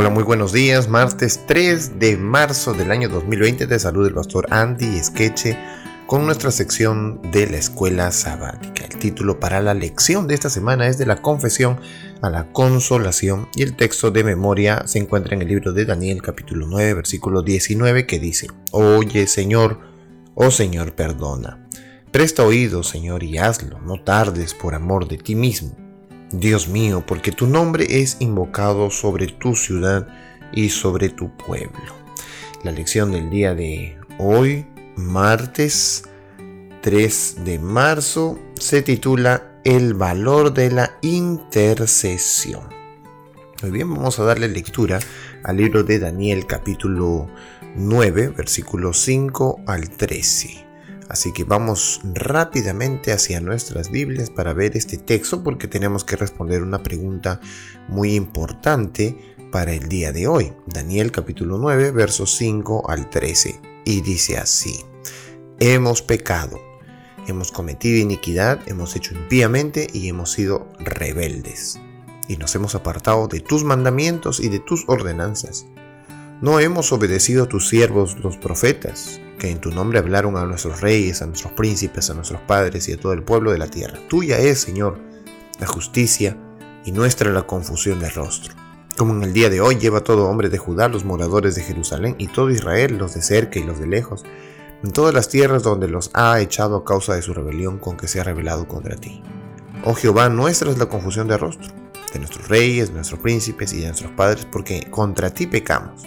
Hola, muy buenos días. Martes 3 de marzo del año 2020 te saluda el pastor Andy Esqueche con nuestra sección de la escuela sabática. El título para la lección de esta semana es de la confesión a la consolación y el texto de memoria se encuentra en el libro de Daniel capítulo 9 versículo 19 que dice, Oye Señor, oh Señor, perdona. Presta oído, Señor, y hazlo, no tardes por amor de ti mismo Dios mío, porque tu nombre es invocado sobre tu ciudad y sobre tu pueblo. La lección del día de hoy, martes 3 de marzo, se titula El valor de la intercesión. Muy bien, vamos a darle lectura al libro de Daniel capítulo 9, versículos 5 al 13. Así que vamos rápidamente hacia nuestras Biblias para ver este texto porque tenemos que responder una pregunta muy importante para el día de hoy. Daniel capítulo 9 versos 5 al 13. Y dice así, hemos pecado, hemos cometido iniquidad, hemos hecho impíamente y hemos sido rebeldes. Y nos hemos apartado de tus mandamientos y de tus ordenanzas. No hemos obedecido a tus siervos los profetas que en tu nombre hablaron a nuestros reyes, a nuestros príncipes, a nuestros padres y a todo el pueblo de la tierra. Tuya es, Señor, la justicia y nuestra la confusión de rostro. Como en el día de hoy lleva todo hombre de Judá, los moradores de Jerusalén y todo Israel, los de cerca y los de lejos, en todas las tierras donde los ha echado a causa de su rebelión con que se ha rebelado contra ti. Oh Jehová, nuestra es la confusión de rostro, de nuestros reyes, de nuestros príncipes y de nuestros padres, porque contra ti pecamos.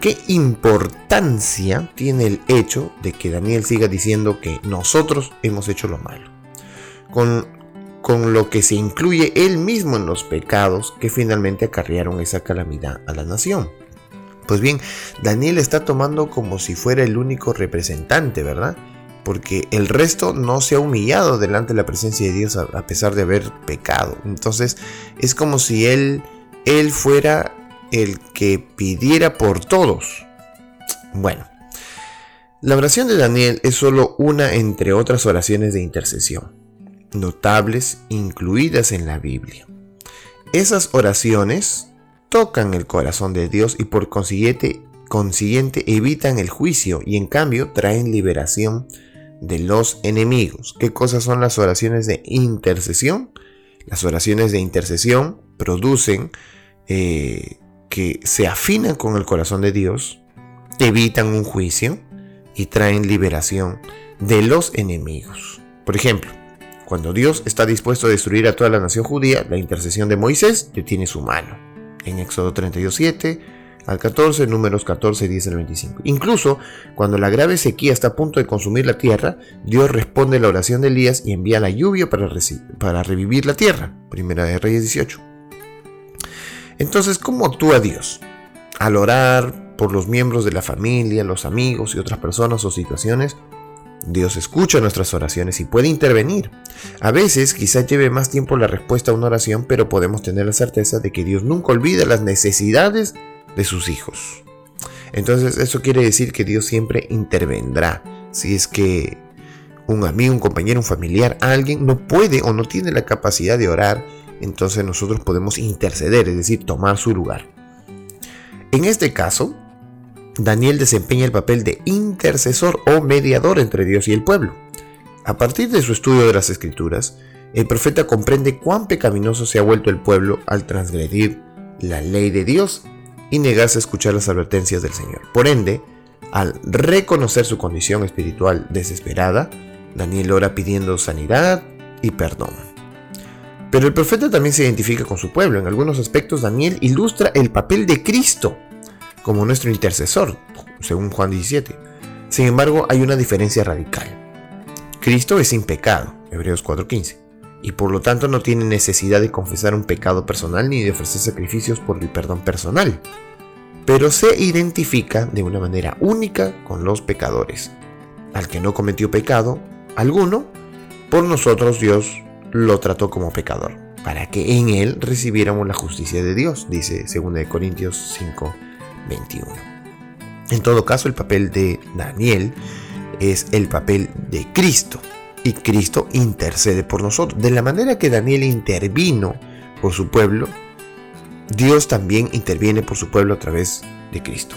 ¿Qué importancia tiene el hecho de que Daniel siga diciendo que nosotros hemos hecho lo malo? Con, con lo que se incluye él mismo en los pecados que finalmente acarrearon esa calamidad a la nación. Pues bien, Daniel está tomando como si fuera el único representante, ¿verdad? Porque el resto no se ha humillado delante de la presencia de Dios a, pesar de haber pecado. Entonces es como si él, él fuera el que pidiera por todos. Bueno, la oración de Daniel es solo una entre otras oraciones de intercesión, notables incluidas en la Biblia. Esas oraciones tocan el corazón de Dios y por consiguiente, evitan el juicio y en cambio traen liberación de los enemigos. ¿Qué cosas son las oraciones de intercesión? Las oraciones de intercesión producen eh, que se afinan con el corazón de Dios, evitan un juicio y traen liberación de los enemigos. Por ejemplo, cuando Dios está dispuesto a destruir a toda la nación judía, la intercesión de Moisés detiene su mano. En Éxodo 32.7 al 14, números 14, 10 al 25. Incluso cuando la grave sequía está a punto de consumir la tierra, Dios responde la oración de Elías y envía la lluvia para, para revivir la tierra. Primera de Reyes 18. Entonces, ¿cómo actúa Dios? Al orar por los miembros de la familia, los amigos y otras personas o situaciones, Dios escucha nuestras oraciones y puede intervenir. A veces quizás lleve más tiempo la respuesta a una oración, pero podemos tener la certeza de que Dios nunca olvida las necesidades de sus hijos. Entonces eso quiere decir que Dios siempre intervendrá. Si es que un amigo, un compañero, un familiar, alguien no puede o no tiene la capacidad de orar, entonces nosotros podemos interceder, es decir, tomar su lugar. En este caso, Daniel desempeña el papel de intercesor o mediador entre Dios y el pueblo. A partir de su estudio de las escrituras, el profeta comprende cuán pecaminoso se ha vuelto el pueblo al transgredir la ley de Dios y negarse a escuchar las advertencias del Señor. Por ende, al reconocer su condición espiritual desesperada, Daniel ora pidiendo sanidad y perdón. Pero el profeta también se identifica con su pueblo. En algunos aspectos Daniel ilustra el papel de Cristo como nuestro intercesor, según Juan 17. Sin embargo, hay una diferencia radical. Cristo es sin pecado, Hebreos 4:15, y por lo tanto no tiene necesidad de confesar un pecado personal ni de ofrecer sacrificios por el perdón personal, pero se identifica de una manera única con los pecadores. Al que no cometió pecado alguno, por nosotros Dios lo trató como pecador, para que en él recibiéramos la justicia de Dios, dice 2 Corintios 5, 21. En todo caso, el papel de Daniel es el papel de Cristo, y Cristo intercede por nosotros. De la manera que Daniel intervino por su pueblo, Dios también interviene por su pueblo a través de Cristo.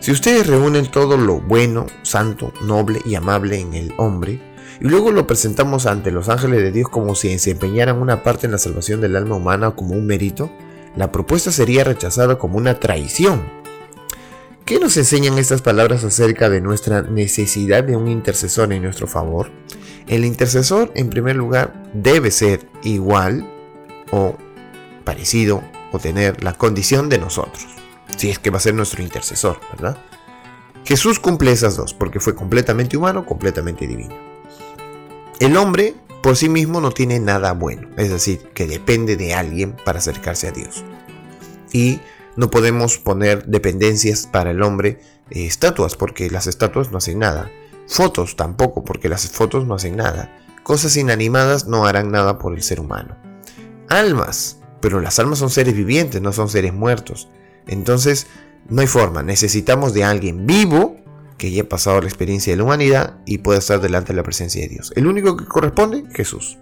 Si ustedes reúnen todo lo bueno, santo, noble y amable en el hombre, y luego lo presentamos ante los ángeles de Dios como si desempeñaran una parte en la salvación del alma humana o como un mérito, la propuesta sería rechazada como una traición. ¿Qué nos enseñan estas palabras acerca de nuestra necesidad de un intercesor en nuestro favor? El intercesor, en primer lugar, debe ser igual o parecido o tener la condición de nosotros, si es que va a ser nuestro intercesor, ¿verdad? Jesús cumple esas dos, porque fue completamente humano, completamente divino. El hombre por sí mismo no tiene nada bueno, es decir, que depende de alguien para acercarse a Dios. Y no podemos poner dependencias para el hombre eh, estatuas, porque las estatuas no hacen nada. Fotos tampoco, porque las fotos no hacen nada. Cosas inanimadas no harán nada por el ser humano. Almas, pero las almas son seres vivientes, no son seres muertos. Entonces, no hay forma, necesitamos de alguien vivo que haya pasado la experiencia de la humanidad y pueda estar delante de la presencia de Dios. El único que corresponde, Jesús.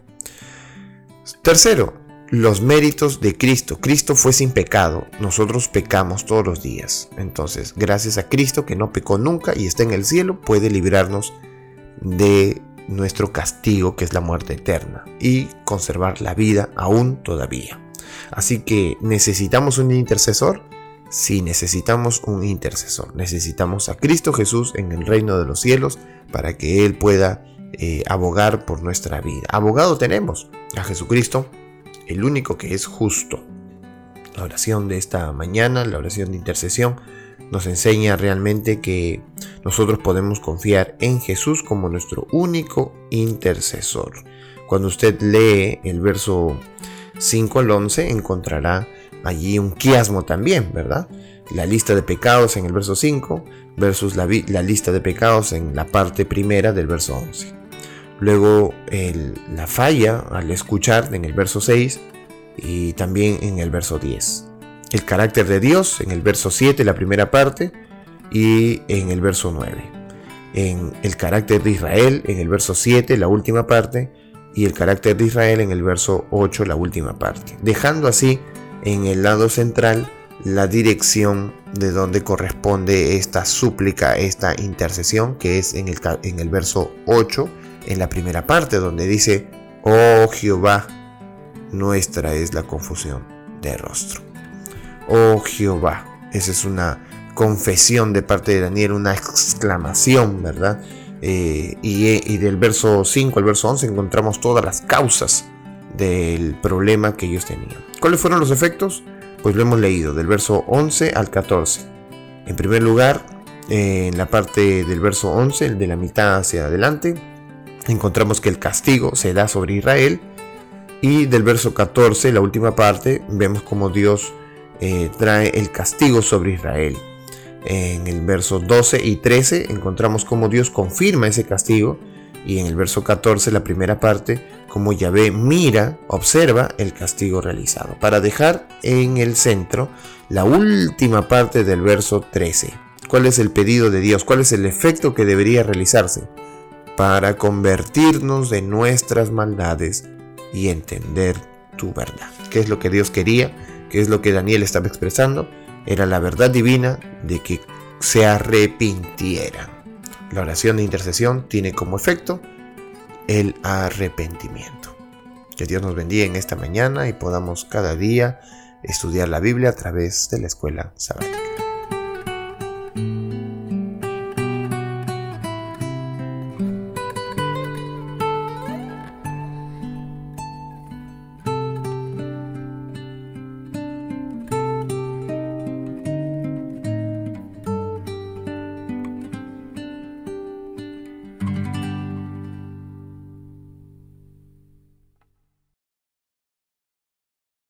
Tercero, los méritos de Cristo. Cristo fue sin pecado, nosotros pecamos todos los días. Entonces, gracias a Cristo que no pecó nunca y está en el cielo, puede librarnos de nuestro castigo, que es la muerte eterna, y conservar la vida aún todavía. Así que necesitamos un intercesor. Sí, necesitamos un intercesor. Necesitamos a Cristo Jesús en el reino de los cielos para que Él pueda eh, abogar por nuestra vida. Abogado tenemos a Jesucristo el único que es justo. La oración de esta mañana, la oración de intercesión, nos enseña realmente que nosotros podemos confiar en Jesús como nuestro único intercesor. Cuando usted lee el verso 5 al 11 encontrará allí un quiasmo también, ¿verdad? La lista de pecados en el verso 5 versus la, lista de pecados en la parte primera del verso 11. Luego la falla al escuchar en el verso 6 y también en el verso 10. El carácter de Dios en el verso 7, la primera parte, y en el verso 9. En el carácter de Israel en el verso 7, la última parte, y el carácter de Israel en el verso 8, la última parte. Dejando así en el lado central la dirección de donde corresponde esta súplica, esta intercesión, que es en el, en el verso 8 en la primera parte donde dice, oh Jehová, nuestra es la confusión de rostro. Oh Jehová, esa es una confesión de parte de Daniel, una exclamación, ¿verdad? Eh, y, y, del verso 5 al verso 11 encontramos todas las causas del problema que ellos tenían. ¿Cuáles fueron los efectos? Pues lo hemos leído del verso 11 al 14. En primer lugar, en la parte del verso 11, el de la mitad hacia adelante, encontramos que el castigo se da sobre Israel. Y del verso 14, la última parte, vemos como Dios eh, trae el castigo sobre Israel. En el verso 12 y 13 encontramos como Dios confirma ese castigo. Y en el verso 14, la primera parte, como Yahvé mira, observa el castigo realizado. Para dejar en el centro la última parte del verso 13. ¿Cuál es el pedido de Dios? ¿Cuál es el efecto que debería realizarse? para convertirnos de nuestras maldades y entender tu verdad. ¿Qué es lo que Dios quería? ¿Qué es lo que Daniel estaba expresando? Era la verdad divina de que se arrepintieran. La oración de intercesión tiene como efecto el arrepentimiento. Que Dios nos bendiga en esta mañana y podamos cada día estudiar la Biblia a través de la escuela sabática.